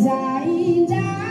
Mas ainda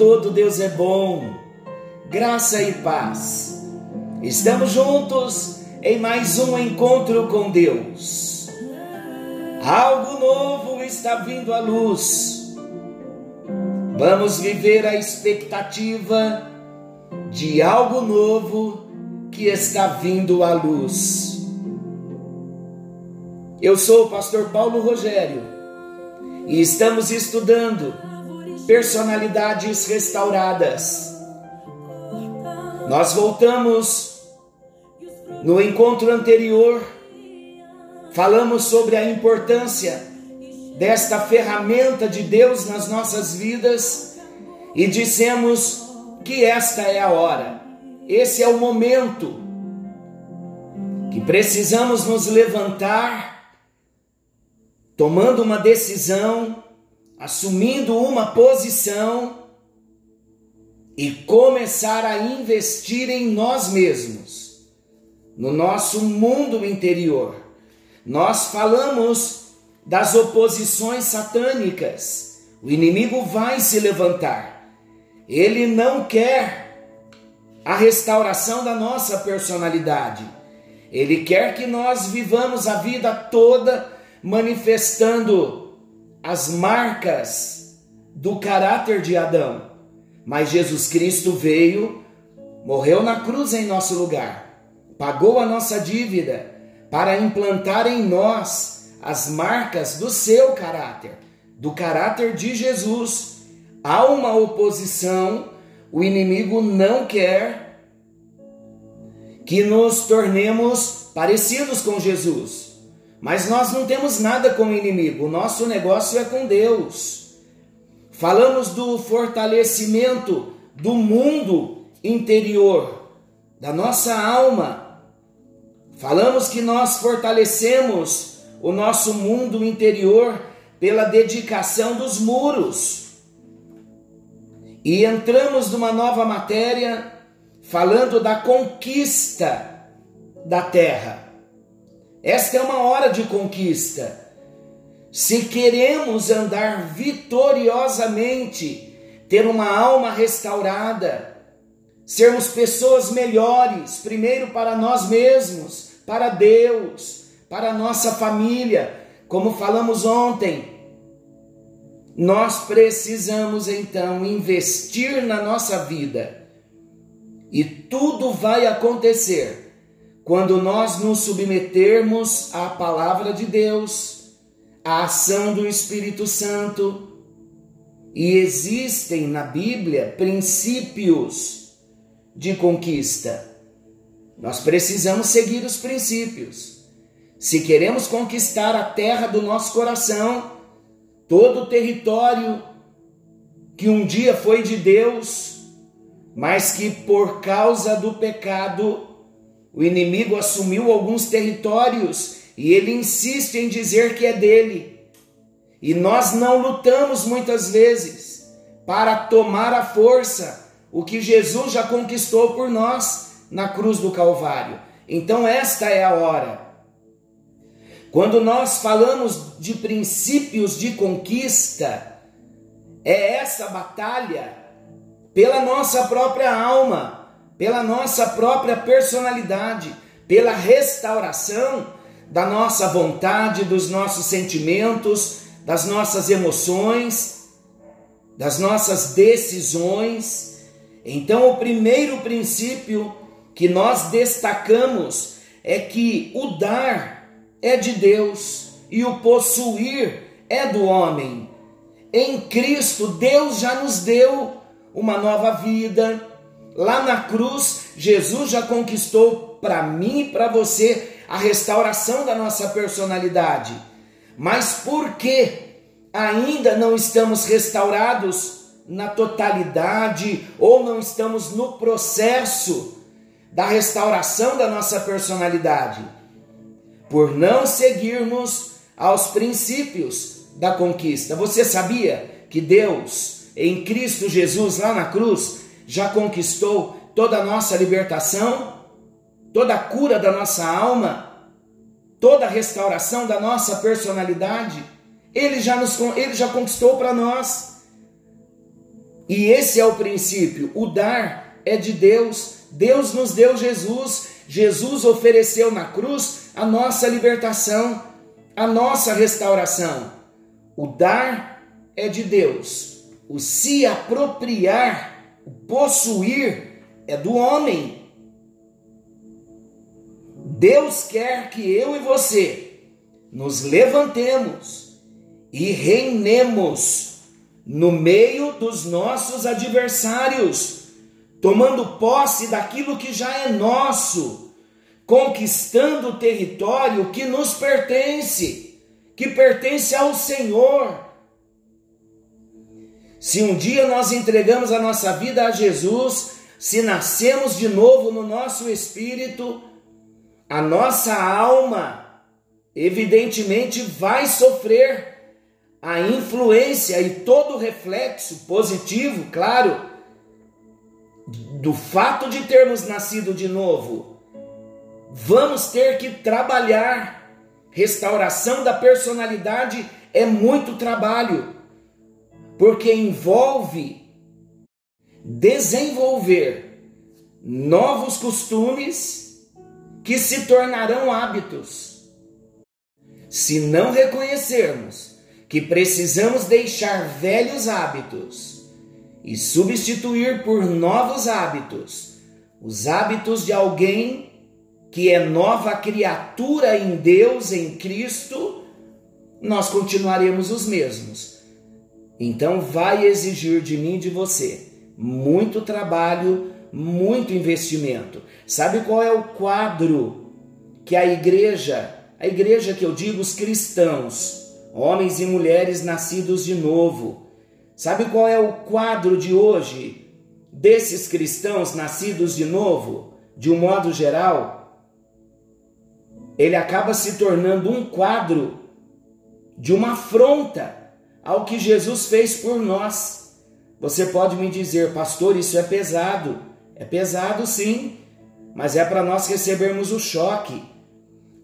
todo Deus é bom. Graça e paz. Estamos juntos em mais um encontro com Deus. Algo novo está vindo à luz. Vamos viver a expectativa de algo novo que está vindo à luz. Eu sou o pastor Paulo Rogério e estamos estudando personalidades restauradas. Nós voltamos no encontro anterior, falamos sobre a importância desta ferramenta de Deus nas nossas vidas e dissemos que esta é a hora, esse é o momento que precisamos nos levantar, tomando uma decisão, assumindo uma posição e começar a investir em nós mesmos, no nosso mundo interior. Nós falamos das oposições satânicas. O inimigo vai se levantar. Ele não quer a restauração da nossa personalidade. Ele quer que nós vivamos a vida toda manifestando as marcas do caráter de Adão. Mas Jesus Cristo veio, morreu na cruz em nosso lugar, pagou a nossa dívida para implantar em nós as marcas do seu caráter, do caráter de Jesus. Há uma oposição, o inimigo não quer que nos tornemos parecidos com Jesus. Mas nós não temos nada com o inimigo, o nosso negócio é com Deus. Falamos do fortalecimento do mundo interior, da nossa alma. Falamos que nós fortalecemos o nosso mundo interior pela dedicação dos muros. E entramos numa nova matéria falando da conquista da terra. Esta é uma hora de conquista. Se queremos andar vitoriosamente, ter uma alma restaurada, sermos pessoas melhores, primeiro para nós mesmos, para Deus, para nossa família, como falamos ontem, nós precisamos então investir na nossa vida. E tudo vai acontecer quando nós nos submetermos à palavra de Deus, à ação do Espírito Santo, e existem na Bíblia princípios de conquista. Nós precisamos seguir os princípios. Se queremos conquistar a terra do nosso coração, todo o território que um dia foi de Deus, mas que por causa do pecado o inimigo assumiu alguns territórios e ele insiste em dizer que é dele. E nós não lutamos muitas vezes para tomar a força o que Jesus já conquistou por nós na cruz do Calvário. Então, esta é a hora. Quando nós falamos de princípios de conquista, é essa batalha pela nossa própria alma pela nossa própria personalidade, pela restauração da nossa vontade, dos nossos sentimentos, das nossas emoções, das nossas decisões. Então, o primeiro princípio que nós destacamos é que o dar é de Deus e o possuir é do homem. Em Cristo, Deus já nos deu uma nova vida, Lá na cruz, Jesus já conquistou para mim e para você a restauração da nossa personalidade. Mas por que ainda não estamos restaurados na totalidade ou não estamos no processo da restauração da nossa personalidade, por não seguirmos aos princípios da conquista. Você sabia que Deus, em Cristo Jesus, lá na cruz, já conquistou toda a nossa libertação, toda a cura da nossa alma, toda a restauração da nossa personalidade? Ele já, nos, ele já conquistou para nós. E esse é o princípio: o dar é de Deus. Deus nos deu Jesus. Jesus ofereceu na cruz a nossa libertação, a nossa restauração. O dar é de Deus. O se apropriar, possuir, é do homem. Deus quer que eu e você nos levantemos e reinemos no meio dos nossos adversários, tomando posse daquilo que já é nosso, conquistando o território que nos pertence, que pertence ao Senhor. Se um dia nós entregamos a nossa vida a Jesus, se nascemos de novo no nosso espírito, a nossa alma, evidentemente, vai sofrer a influência e todo o reflexo positivo, claro, do fato de termos nascido de novo. Vamos ter que trabalhar. Restauração da personalidade é muito trabalho, porque envolve desenvolver novos costumes que se tornarão hábitos. Se não reconhecermos que precisamos deixar velhos hábitos e substituir por novos hábitos, os hábitos de alguém que é nova criatura em Deus, em Cristo, nós continuaremos os mesmos. Então vai exigir de mim e de você muito trabalho, muito investimento. Sabe qual é o quadro que a igreja, a igreja que eu digo os cristãos, homens e mulheres nascidos de novo. Sabe qual é o quadro de hoje desses cristãos nascidos de novo, de um modo geral? Ele acaba se tornando um quadro de uma afronta ao que Jesus fez por nós. Você pode me dizer, pastor, isso é pesado. É pesado sim, mas é para nós recebermos o choque.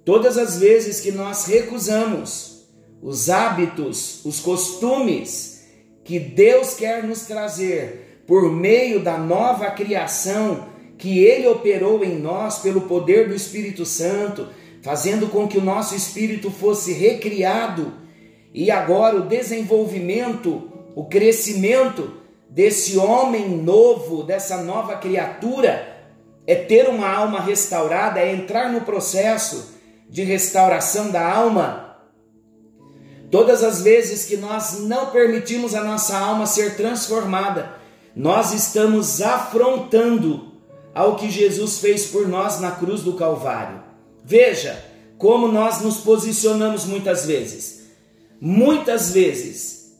Todas as vezes que nós recusamos os hábitos, os costumes que Deus quer nos trazer por meio da nova criação que Ele operou em nós pelo poder do Espírito Santo, fazendo com que o nosso espírito fosse recriado e agora o desenvolvimento, o crescimento desse homem novo, dessa nova criatura, é ter uma alma restaurada, é entrar no processo de restauração da alma Todas as vezes que nós não permitimos a nossa alma ser transformada, nós estamos afrontando ao que Jesus fez por nós na cruz do Calvário. Veja como nós nos posicionamos muitas vezes. Muitas vezes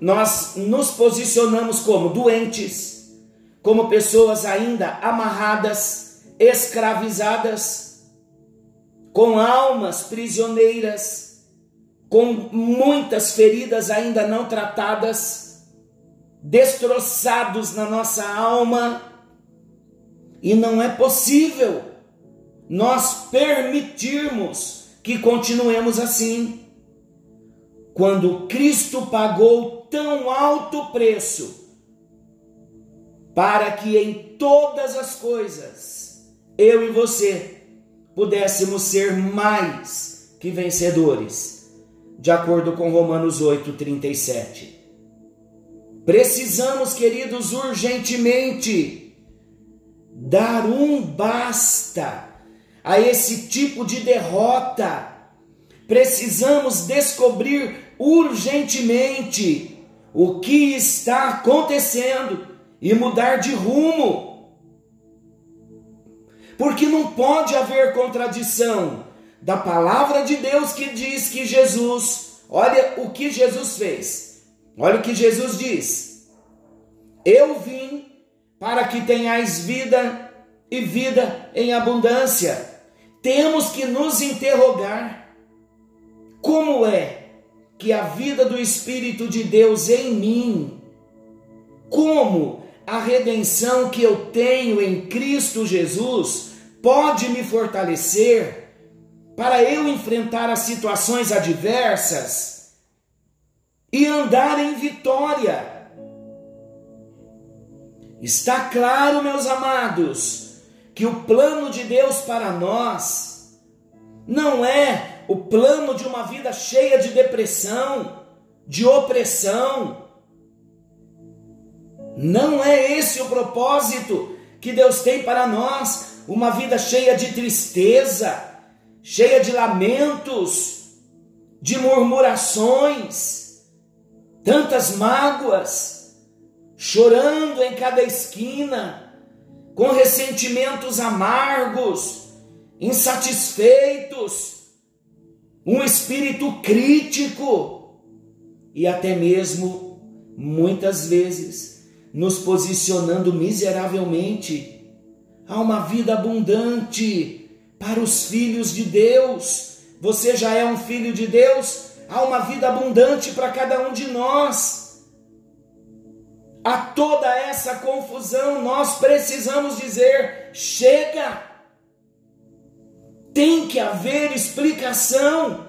nós nos posicionamos como doentes, como pessoas ainda amarradas, escravizadas, com almas prisioneiras com muitas feridas ainda não tratadas, destroçados na nossa alma, e não é possível nós permitirmos que continuemos assim. Quando Cristo pagou tão alto preço para que em todas as coisas eu e você pudéssemos ser mais que vencedores de acordo com Romanos 8:37. Precisamos, queridos, urgentemente dar um basta a esse tipo de derrota. Precisamos descobrir urgentemente o que está acontecendo e mudar de rumo. Porque não pode haver contradição da palavra de Deus que diz que Jesus olha o que Jesus fez. Olha o que Jesus diz: Eu vim para que tenhais vida e vida em abundância. Temos que nos interrogar: como é que a vida do Espírito de Deus em mim, como a redenção que eu tenho em Cristo Jesus, pode me fortalecer para eu enfrentar as situações adversas e andar em vitória. Está claro, meus amados, que o plano de Deus para nós não é o plano de uma vida cheia de depressão, de opressão. Não é esse o propósito que Deus tem para nós, uma vida cheia de tristeza, cheia de lamentos, de murmurações, tantas mágoas, chorando em cada esquina, com ressentimentos amargos, insatisfeitos, um espírito crítico e até mesmo, muitas vezes, nos posicionando miseravelmente a uma vida abundante para os filhos de Deus. Você já é um filho de Deus, há uma vida abundante para cada um de nós. A toda essa confusão, nós precisamos dizer: chega! Tem que haver explicação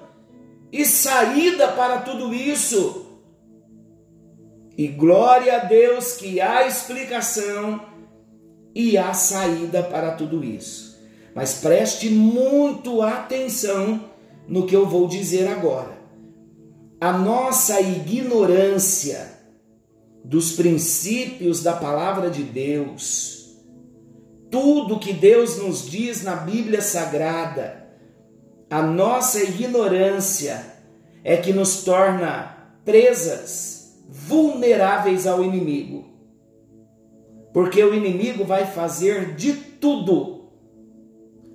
e saída para tudo isso. E glória a Deus que há explicação e há saída para tudo isso. Mas preste muito atenção no que eu vou dizer agora. A nossa ignorância dos princípios da palavra de Deus, tudo que Deus nos diz na Bíblia Sagrada, a nossa ignorância é que nos torna presas, vulneráveis ao inimigo. Porque o inimigo vai fazer de tudo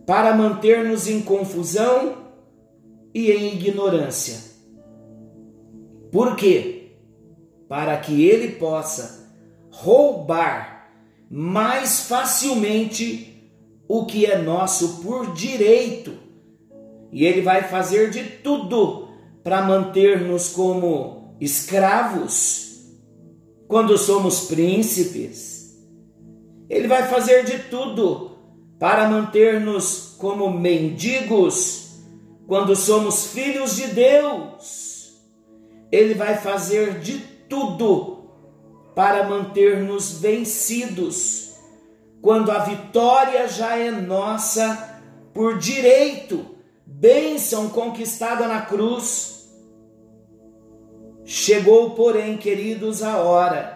para manter-nos em confusão e em ignorância. Por quê? Para que ele possa roubar mais facilmente o que é nosso por direito. E ele vai fazer de tudo para manter-nos como escravos quando somos príncipes. Ele vai fazer de tudo para manter-nos como mendigos quando somos filhos de Deus. Ele vai fazer de tudo para manter-nos vencidos quando a vitória já é nossa por direito, bênção conquistada na cruz. Chegou, porém, queridos, a hora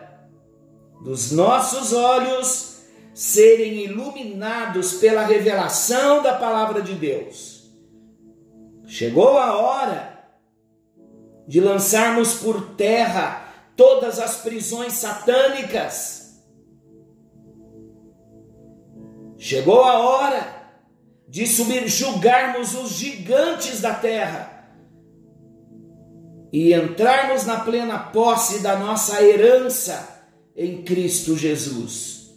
dos nossos olhos serem iluminados pela revelação da palavra de Deus. Chegou a hora de lançarmos por terra todas as prisões satânicas. Chegou a hora de subjugarmos os gigantes da terra e entrarmos na plena posse da nossa herança em Cristo Jesus.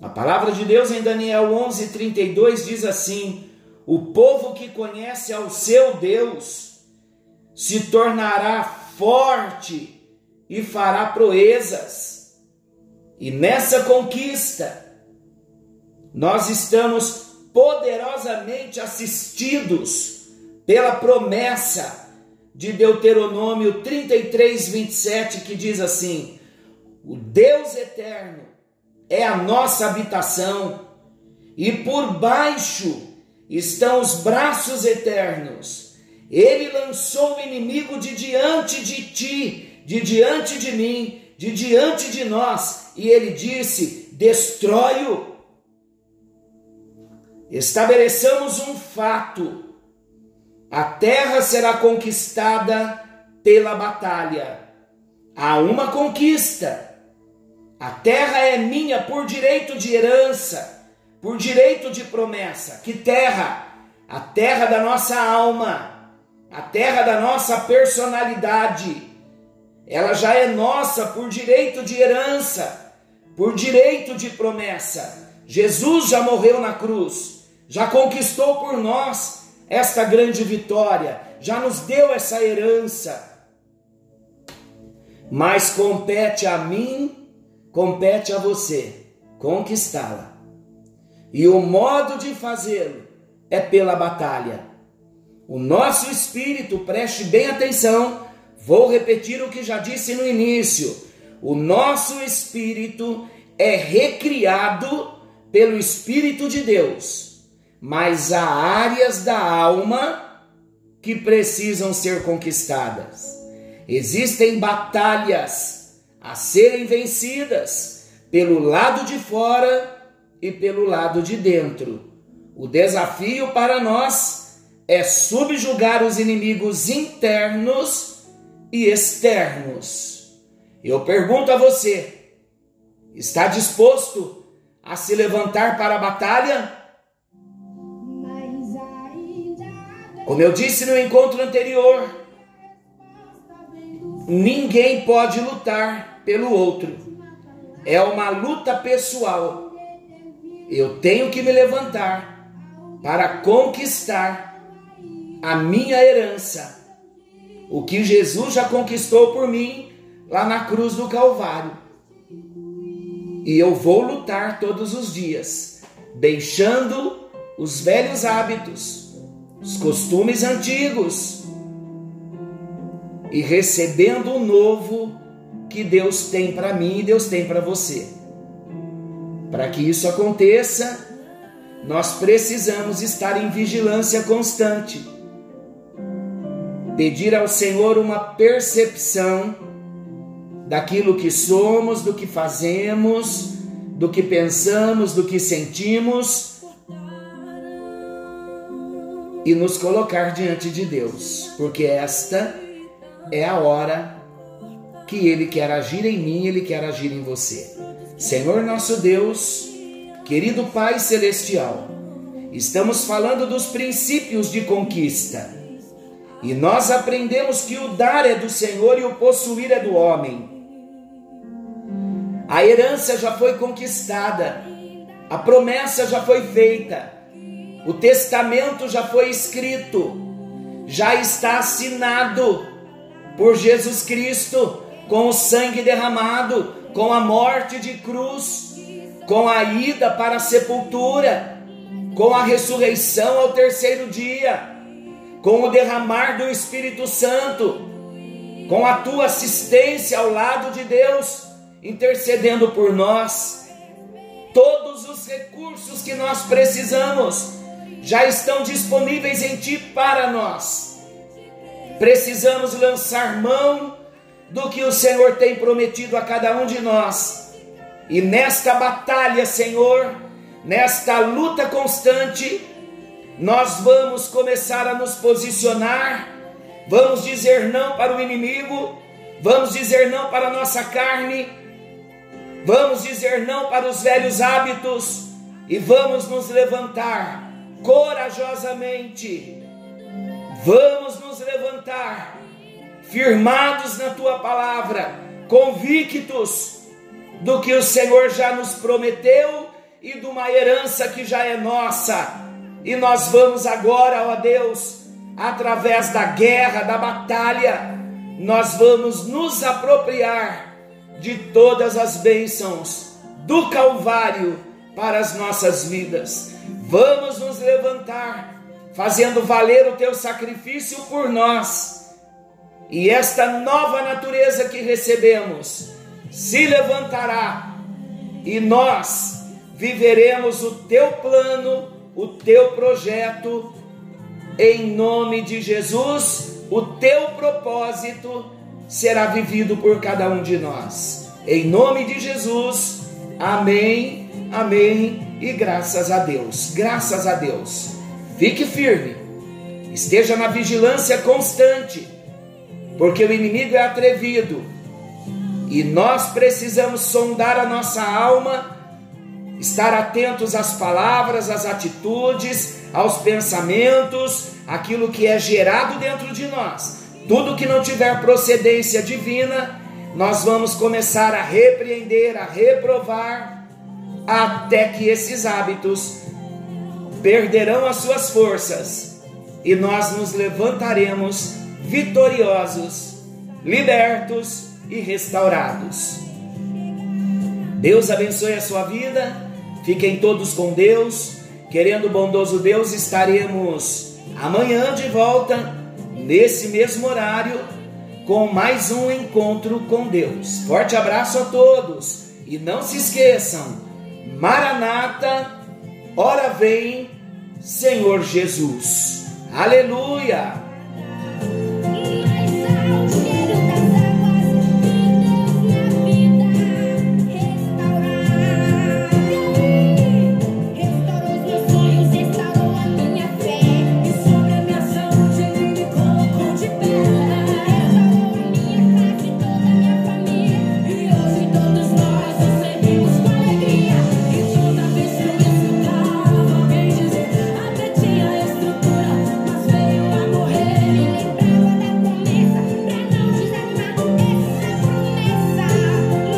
A palavra de Deus em Daniel 11:32 diz assim: O povo que conhece ao seu Deus se tornará forte e fará proezas. E nessa conquista nós estamos poderosamente assistidos pela promessa de Deuteronômio 33, 27, que diz assim: O Deus eterno é a nossa habitação, e por baixo estão os braços eternos. Ele lançou o inimigo de diante de ti, de diante de mim, de diante de nós, e ele disse: destrói-o. Estabeleçamos um fato: a terra será conquistada pela batalha. Há uma conquista a terra é minha por direito de herança, por direito de promessa. Que terra? A terra da nossa alma, a terra da nossa personalidade. Ela já é nossa por direito de herança, por direito de promessa. Jesus já morreu na cruz, já conquistou por nós esta grande vitória, já nos deu essa herança. Mas compete a mim, compete a você conquistá-la. E o modo de fazê-lo é pela batalha. O nosso espírito, preste bem atenção, vou repetir o que já disse no início. O nosso espírito é recriado pelo Espírito de Deus, mas há áreas da alma que precisam ser conquistadas. Existem batalhas a serem vencidas pelo lado de fora e pelo lado de dentro. O desafio para nós é subjugar os inimigos internos e externos. Eu pergunto a você: está disposto a se levantar para a batalha? Como eu disse no encontro anterior, ninguém pode lutar pelo outro. É uma luta pessoal eu tenho que me levantar para conquistar a minha herança, o que Jesus já conquistou por mim lá na cruz do Calvário. E eu vou lutar todos os dias, deixando os velhos hábitos, os costumes antigos e recebendo o novo que Deus tem para mim e Deus tem para você. Para que isso aconteça, nós precisamos estar em vigilância constante. Pedir ao Senhor uma percepção daquilo que somos, do que fazemos, do que pensamos, do que sentimos e nos colocar diante de Deus, porque esta é a hora que Ele quer agir em mim, Ele quer agir em você. Senhor nosso Deus, querido Pai Celestial, estamos falando dos princípios de conquista. E nós aprendemos que o dar é do Senhor e o possuir é do homem. A herança já foi conquistada, a promessa já foi feita, o testamento já foi escrito, já está assinado por Jesus Cristo com o sangue derramado com a morte de cruz, com a ida para a sepultura, com a ressurreição ao terceiro dia, com o derramar do Espírito Santo, com a tua assistência ao lado de Deus, intercedendo por nós. Todos os recursos que nós precisamos já estão disponíveis em Ti para nós. Precisamos lançar mão do que o Senhor tem prometido a cada um de nós. E nesta batalha, Senhor, nesta luta constante, nós vamos começar a nos posicionar, vamos dizer não para o inimigo, vamos dizer não para a nossa carne, vamos dizer não para os velhos hábitos e vamos nos levantar corajosamente. Vamos nos levantar firmados na tua palavra, convictos do que o Senhor já nos prometeu e de uma herança que já é nossa. E nós vamos agora, ó Deus, através da guerra, da batalha, nós vamos nos apropriar de todas as bênçãos do Calvário para as nossas vidas. Vamos nos levantar, fazendo valer o teu sacrifício por nós e esta nova natureza que recebemos se levantará e nós viveremos o teu plano, o teu projeto, em nome de Jesus, o teu propósito será vivido por cada um de nós. Em nome de Jesus, amém, amém e graças a Deus, graças a Deus. Fique firme, esteja na vigilância constante porque o inimigo é atrevido e nós precisamos sondar a nossa alma, estar atentos às palavras, às atitudes, aos pensamentos, aquilo que é gerado dentro de nós, tudo que não tiver procedência divina, nós vamos começar a repreender, a reprovar, até que esses hábitos perderão as suas forças e nós nos levantaremos vitoriosos, libertos e restaurados. Deus abençoe a sua vida, fiquem todos com Deus. Querendo o bondoso Deus, estaremos amanhã de volta, nesse mesmo horário, com mais um encontro com Deus. Forte abraço a todos e não se esqueçam, Maranata, ora vem, Senhor Jesus. Aleluia!